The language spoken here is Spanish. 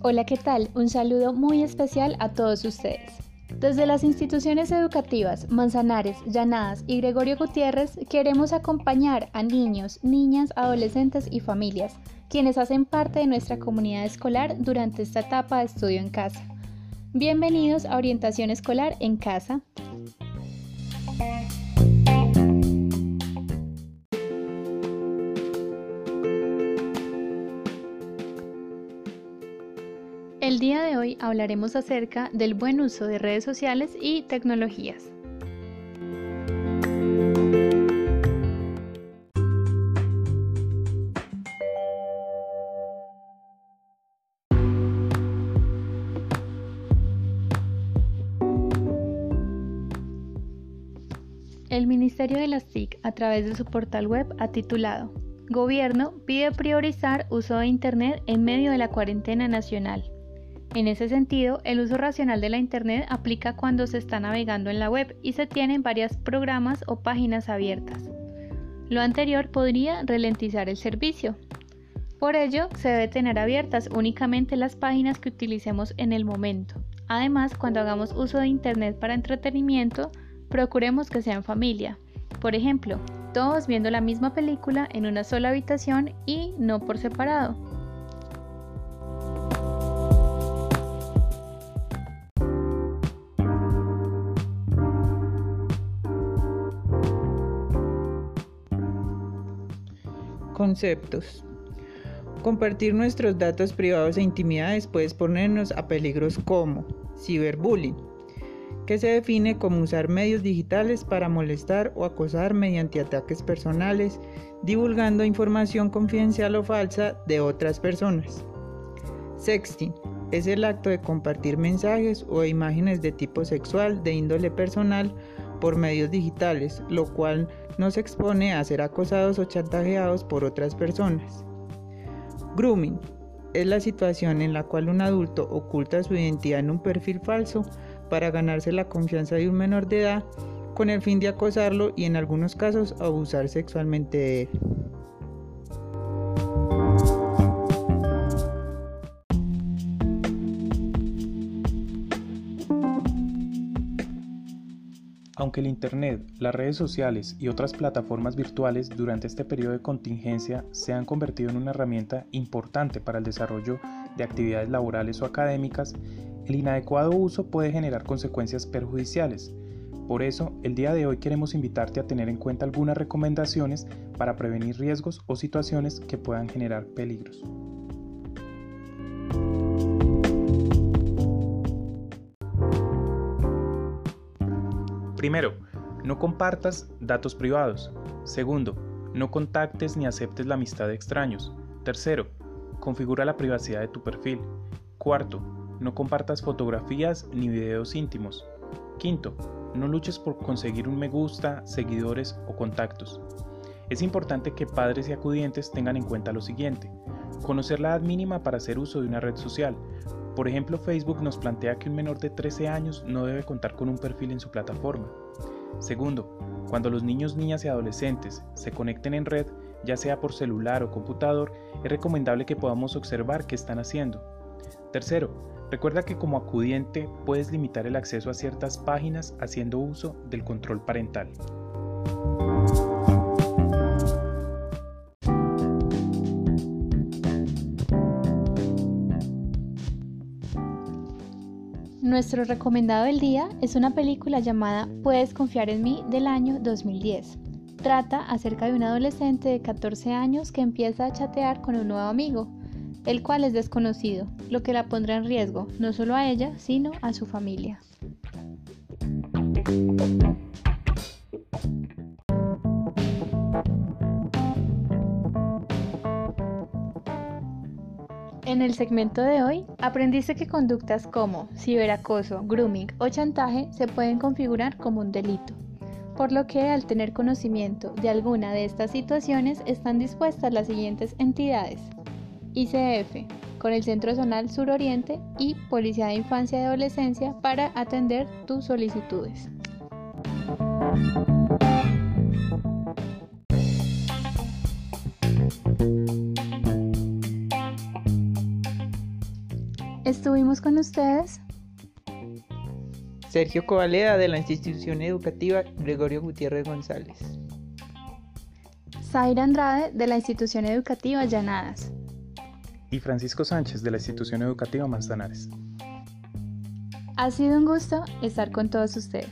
Hola, ¿qué tal? Un saludo muy especial a todos ustedes. Desde las instituciones educativas Manzanares, Llanadas y Gregorio Gutiérrez queremos acompañar a niños, niñas, adolescentes y familias, quienes hacen parte de nuestra comunidad escolar durante esta etapa de estudio en casa. Bienvenidos a Orientación Escolar en Casa. El día de hoy hablaremos acerca del buen uso de redes sociales y tecnologías. El Ministerio de las TIC, a través de su portal web, ha titulado Gobierno pide priorizar uso de Internet en medio de la cuarentena nacional. En ese sentido, el uso racional de la Internet aplica cuando se está navegando en la web y se tienen varios programas o páginas abiertas. Lo anterior podría ralentizar el servicio. Por ello, se debe tener abiertas únicamente las páginas que utilicemos en el momento. Además, cuando hagamos uso de Internet para entretenimiento, procuremos que sea en familia. Por ejemplo, todos viendo la misma película en una sola habitación y no por separado. Conceptos. Compartir nuestros datos privados e intimidades puede ponernos a peligros como ciberbullying, que se define como usar medios digitales para molestar o acosar mediante ataques personales, divulgando información confidencial o falsa de otras personas. Sexting es el acto de compartir mensajes o imágenes de tipo sexual de índole personal por medios digitales, lo cual nos expone a ser acosados o chantajeados por otras personas. Grooming es la situación en la cual un adulto oculta su identidad en un perfil falso para ganarse la confianza de un menor de edad con el fin de acosarlo y en algunos casos abusar sexualmente de él. Aunque el Internet, las redes sociales y otras plataformas virtuales durante este periodo de contingencia se han convertido en una herramienta importante para el desarrollo de actividades laborales o académicas, el inadecuado uso puede generar consecuencias perjudiciales. Por eso, el día de hoy queremos invitarte a tener en cuenta algunas recomendaciones para prevenir riesgos o situaciones que puedan generar peligros. Primero, no compartas datos privados. Segundo, no contactes ni aceptes la amistad de extraños. Tercero, configura la privacidad de tu perfil. Cuarto, no compartas fotografías ni videos íntimos. Quinto, no luches por conseguir un me gusta, seguidores o contactos. Es importante que padres y acudientes tengan en cuenta lo siguiente. Conocer la edad mínima para hacer uso de una red social, por ejemplo, Facebook nos plantea que un menor de 13 años no debe contar con un perfil en su plataforma. Segundo, cuando los niños, niñas y adolescentes se conecten en red, ya sea por celular o computador, es recomendable que podamos observar qué están haciendo. Tercero, recuerda que como acudiente puedes limitar el acceso a ciertas páginas haciendo uso del control parental. Nuestro recomendado del día es una película llamada Puedes confiar en mí del año 2010. Trata acerca de un adolescente de 14 años que empieza a chatear con un nuevo amigo, el cual es desconocido, lo que la pondrá en riesgo no solo a ella, sino a su familia. En el segmento de hoy, aprendiste que conductas como ciberacoso, grooming o chantaje se pueden configurar como un delito, por lo que al tener conocimiento de alguna de estas situaciones están dispuestas las siguientes entidades. ICF, con el Centro Zonal Suroriente y Policía de Infancia y Adolescencia para atender tus solicitudes. Estuvimos con ustedes Sergio Covaleda de la institución educativa Gregorio Gutiérrez González. Zaira Andrade de la institución educativa Llanadas. Y Francisco Sánchez de la institución educativa Manzanares. Ha sido un gusto estar con todos ustedes.